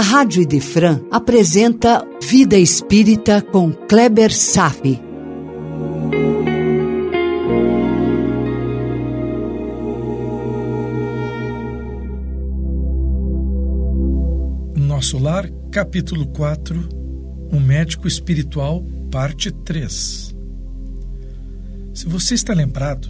a Rádio Idefran apresenta Vida Espírita com Kleber Safi. Nosso Lar, capítulo 4 Um médico espiritual, parte 3 Se você está lembrado,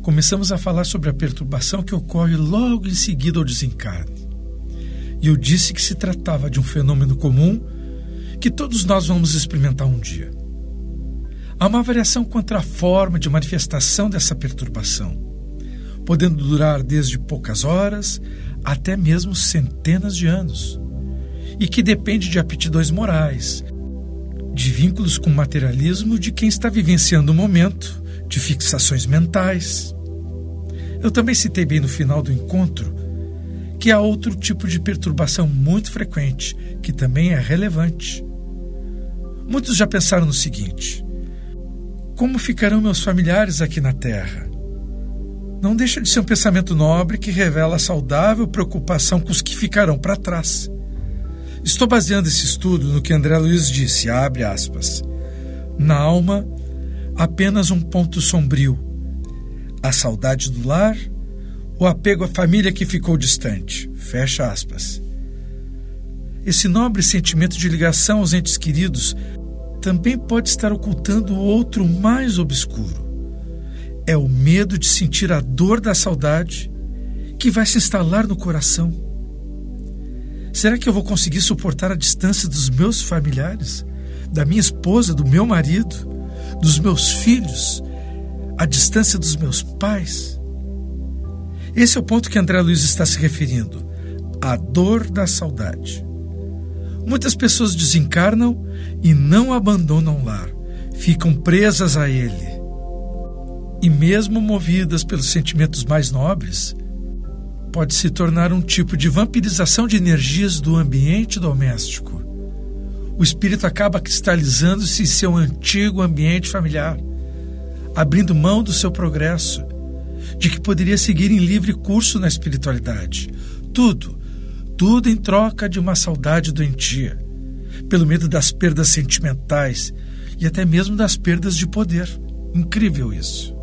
começamos a falar sobre a perturbação que ocorre logo em seguida ao desencarne. E eu disse que se tratava de um fenômeno comum que todos nós vamos experimentar um dia. Há uma variação quanto à forma de manifestação dessa perturbação, podendo durar desde poucas horas até mesmo centenas de anos, e que depende de aptidões morais, de vínculos com o materialismo de quem está vivenciando o momento, de fixações mentais. Eu também citei bem no final do encontro que há outro tipo de perturbação muito frequente, que também é relevante. Muitos já pensaram no seguinte: como ficarão meus familiares aqui na Terra? Não deixa de ser um pensamento nobre que revela a saudável preocupação com os que ficarão para trás. Estou baseando esse estudo no que André Luiz disse, abre aspas. Na alma, apenas um ponto sombrio. A saudade do lar o apego à família que ficou distante. Fecha aspas. Esse nobre sentimento de ligação aos entes queridos também pode estar ocultando outro mais obscuro. É o medo de sentir a dor da saudade que vai se instalar no coração. Será que eu vou conseguir suportar a distância dos meus familiares, da minha esposa, do meu marido, dos meus filhos, a distância dos meus pais? Esse é o ponto que André Luiz está se referindo: a dor da saudade. Muitas pessoas desencarnam e não abandonam o lar, ficam presas a ele. E, mesmo movidas pelos sentimentos mais nobres, pode se tornar um tipo de vampirização de energias do ambiente doméstico. O espírito acaba cristalizando-se em seu antigo ambiente familiar, abrindo mão do seu progresso de que poderia seguir em livre curso na espiritualidade. Tudo, tudo em troca de uma saudade doentia, pelo medo das perdas sentimentais e até mesmo das perdas de poder. Incrível isso.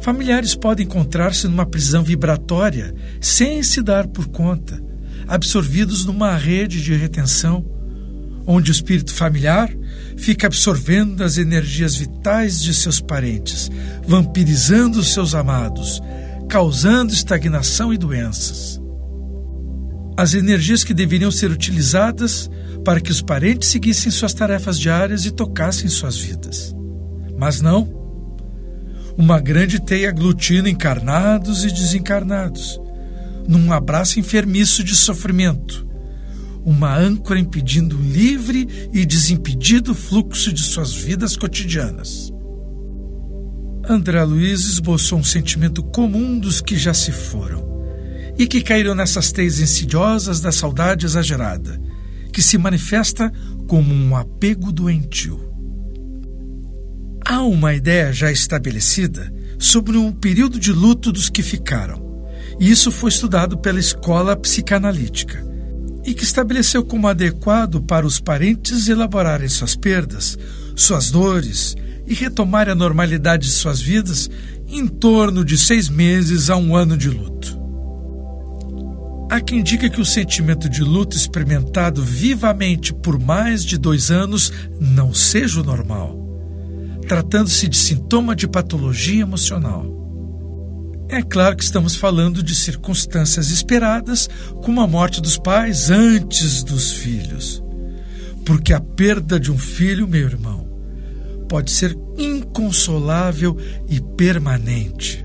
Familiares podem encontrar-se numa prisão vibratória sem se dar por conta, absorvidos numa rede de retenção, onde o espírito familiar fica absorvendo as energias vitais de seus parentes, vampirizando os seus amados, causando estagnação e doenças. As energias que deveriam ser utilizadas para que os parentes seguissem suas tarefas diárias e tocassem suas vidas. Mas não. Uma grande teia aglutina encarnados e desencarnados, num abraço enfermiço de sofrimento, uma âncora impedindo o livre e desimpedido fluxo de suas vidas cotidianas. André Luiz esboçou um sentimento comum dos que já se foram e que caíram nessas teias insidiosas da saudade exagerada, que se manifesta como um apego doentio. Há uma ideia já estabelecida sobre um período de luto dos que ficaram, e isso foi estudado pela escola psicanalítica e que estabeleceu como adequado para os parentes elaborarem suas perdas, suas dores e retomarem a normalidade de suas vidas em torno de seis meses a um ano de luto. Há quem diga que o sentimento de luto experimentado vivamente por mais de dois anos não seja o normal, tratando-se de sintoma de patologia emocional. É claro que estamos falando de circunstâncias esperadas, como a morte dos pais antes dos filhos. Porque a perda de um filho, meu irmão, pode ser inconsolável e permanente.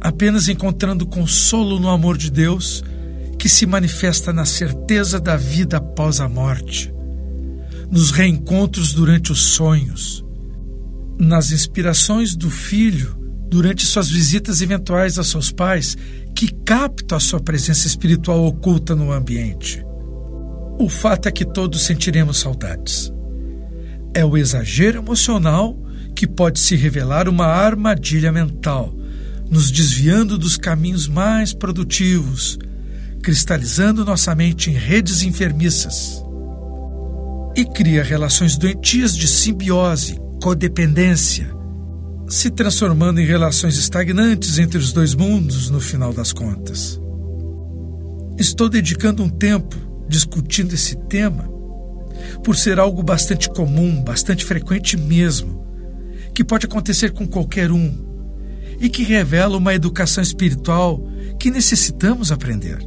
Apenas encontrando consolo no amor de Deus, que se manifesta na certeza da vida após a morte, nos reencontros durante os sonhos, nas inspirações do filho durante suas visitas eventuais a seus pais que captam a sua presença espiritual oculta no ambiente. O fato é que todos sentiremos saudades. É o exagero emocional que pode se revelar uma armadilha mental, nos desviando dos caminhos mais produtivos, cristalizando nossa mente em redes enfermiças e cria relações doentias de simbiose, codependência, se transformando em relações estagnantes entre os dois mundos no final das contas. Estou dedicando um tempo discutindo esse tema por ser algo bastante comum, bastante frequente mesmo, que pode acontecer com qualquer um e que revela uma educação espiritual que necessitamos aprender.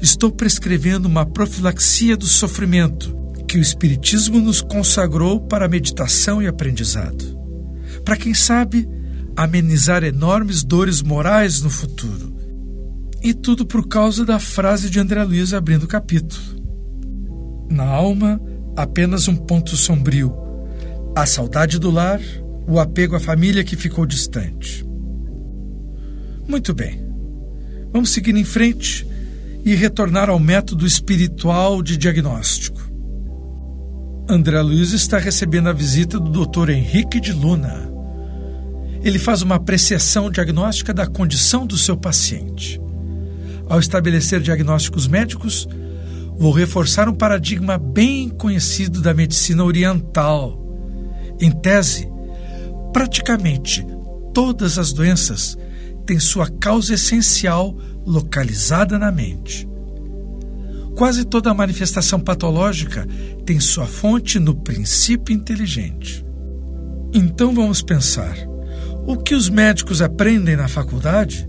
Estou prescrevendo uma profilaxia do sofrimento que o Espiritismo nos consagrou para meditação e aprendizado. Para quem sabe, amenizar enormes dores morais no futuro. E tudo por causa da frase de André Luiz abrindo o capítulo. Na alma, apenas um ponto sombrio: a saudade do lar, o apego à família que ficou distante. Muito bem. Vamos seguir em frente e retornar ao método espiritual de diagnóstico. André Luiz está recebendo a visita do Dr. Henrique de Luna. Ele faz uma apreciação diagnóstica da condição do seu paciente. Ao estabelecer diagnósticos médicos, vou reforçar um paradigma bem conhecido da medicina oriental. Em tese, praticamente todas as doenças têm sua causa essencial localizada na mente. Quase toda manifestação patológica tem sua fonte no princípio inteligente. Então vamos pensar: o que os médicos aprendem na faculdade?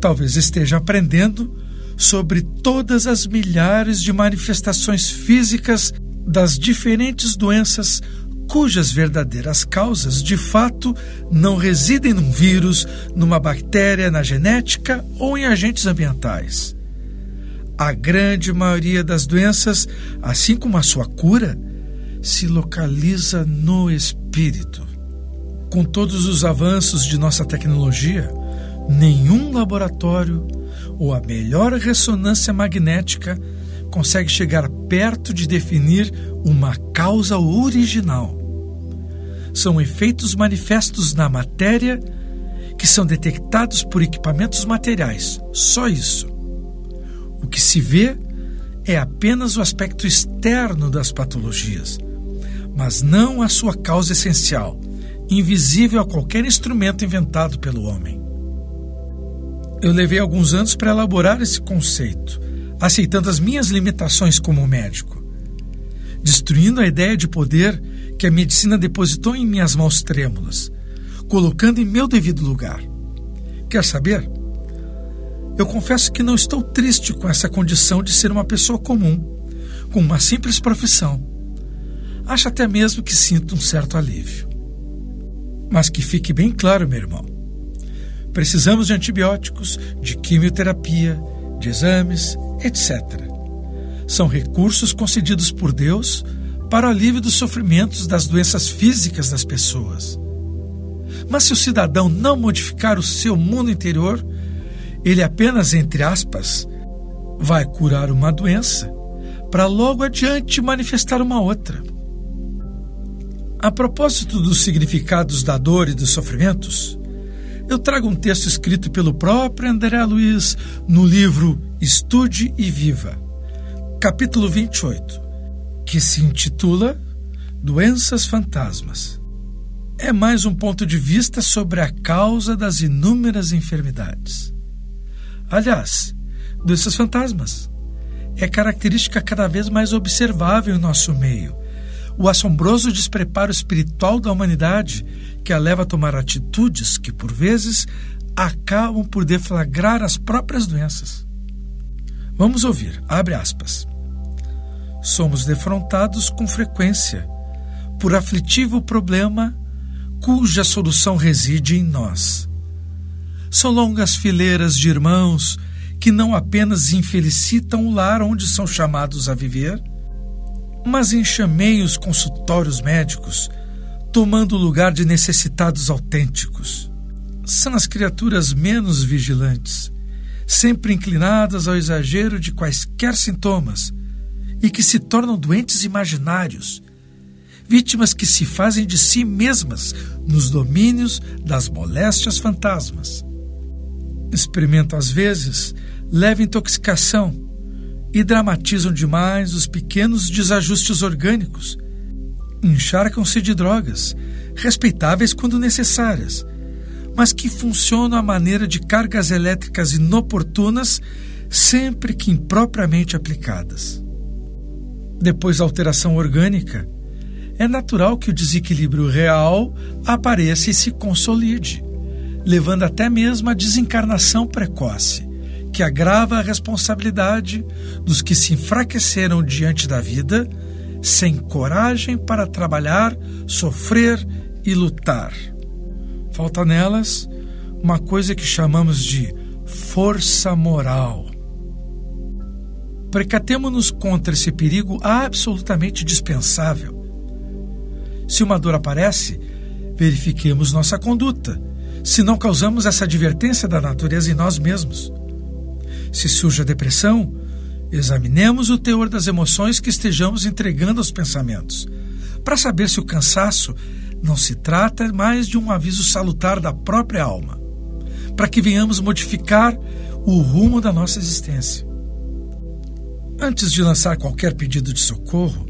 Talvez estejam aprendendo sobre todas as milhares de manifestações físicas das diferentes doenças cujas verdadeiras causas de fato não residem num vírus, numa bactéria, na genética ou em agentes ambientais. A grande maioria das doenças, assim como a sua cura, se localiza no espírito. Com todos os avanços de nossa tecnologia, nenhum laboratório ou a melhor ressonância magnética consegue chegar perto de definir uma causa original. São efeitos manifestos na matéria que são detectados por equipamentos materiais, só isso. O que se vê é apenas o aspecto externo das patologias, mas não a sua causa essencial, invisível a qualquer instrumento inventado pelo homem. Eu levei alguns anos para elaborar esse conceito, aceitando as minhas limitações como médico, destruindo a ideia de poder que a medicina depositou em minhas mãos trêmulas, colocando em meu devido lugar. Quer saber? Eu confesso que não estou triste com essa condição de ser uma pessoa comum, com uma simples profissão. Acho até mesmo que sinto um certo alívio. Mas que fique bem claro, meu irmão. Precisamos de antibióticos, de quimioterapia, de exames, etc. São recursos concedidos por Deus para o alívio dos sofrimentos das doenças físicas das pessoas. Mas se o cidadão não modificar o seu mundo interior, ele apenas, entre aspas, vai curar uma doença para logo adiante manifestar uma outra. A propósito dos significados da dor e dos sofrimentos, eu trago um texto escrito pelo próprio André Luiz no livro Estude e Viva, capítulo 28, que se intitula Doenças Fantasmas. É mais um ponto de vista sobre a causa das inúmeras enfermidades. Aliás, doenças fantasmas. É característica cada vez mais observável em nosso meio. O assombroso despreparo espiritual da humanidade que a leva a tomar atitudes que, por vezes, acabam por deflagrar as próprias doenças. Vamos ouvir, abre aspas. Somos defrontados com frequência por aflitivo problema cuja solução reside em nós são longas fileiras de irmãos que não apenas infelicitam o lar onde são chamados a viver, mas enxamei os consultórios médicos, tomando o lugar de necessitados autênticos. São as criaturas menos vigilantes, sempre inclinadas ao exagero de quaisquer sintomas e que se tornam doentes imaginários, vítimas que se fazem de si mesmas nos domínios das moléstias fantasmas experimento às vezes leva intoxicação e dramatizam demais os pequenos desajustes orgânicos. Encharcam-se de drogas, respeitáveis quando necessárias, mas que funcionam à maneira de cargas elétricas inoportunas sempre que impropriamente aplicadas. Depois da alteração orgânica, é natural que o desequilíbrio real apareça e se consolide, levando até mesmo à desencarnação precoce, que agrava a responsabilidade dos que se enfraqueceram diante da vida, sem coragem para trabalhar, sofrer e lutar. Falta nelas uma coisa que chamamos de força moral. Precatemo-nos contra esse perigo absolutamente dispensável. Se uma dor aparece, verifiquemos nossa conduta, se não causamos essa advertência da natureza em nós mesmos. Se surge a depressão, examinemos o teor das emoções que estejamos entregando aos pensamentos, para saber se o cansaço não se trata mais de um aviso salutar da própria alma, para que venhamos modificar o rumo da nossa existência. Antes de lançar qualquer pedido de socorro,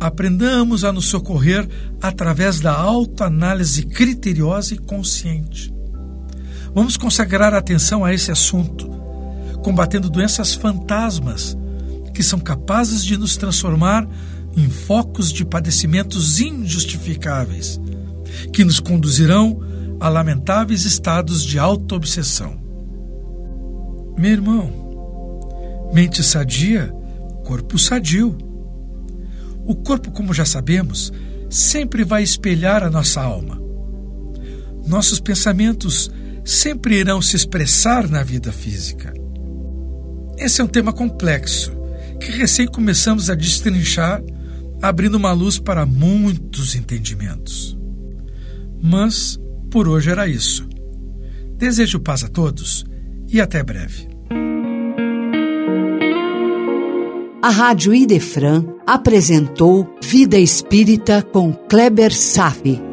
aprendamos a nos socorrer através da autoanálise criteriosa e consciente. Vamos consagrar atenção a esse assunto, combatendo doenças fantasmas que são capazes de nos transformar em focos de padecimentos injustificáveis, que nos conduzirão a lamentáveis estados de autoobsessão. Meu irmão, mente sadia, corpo sadio. O corpo, como já sabemos, sempre vai espelhar a nossa alma. Nossos pensamentos sempre irão se expressar na vida física. Esse é um tema complexo que recém começamos a destrinchar abrindo uma luz para muitos entendimentos. Mas por hoje era isso. Desejo paz a todos e até breve. A Rádio Idefran apresentou Vida Espírita com Kleber Safi.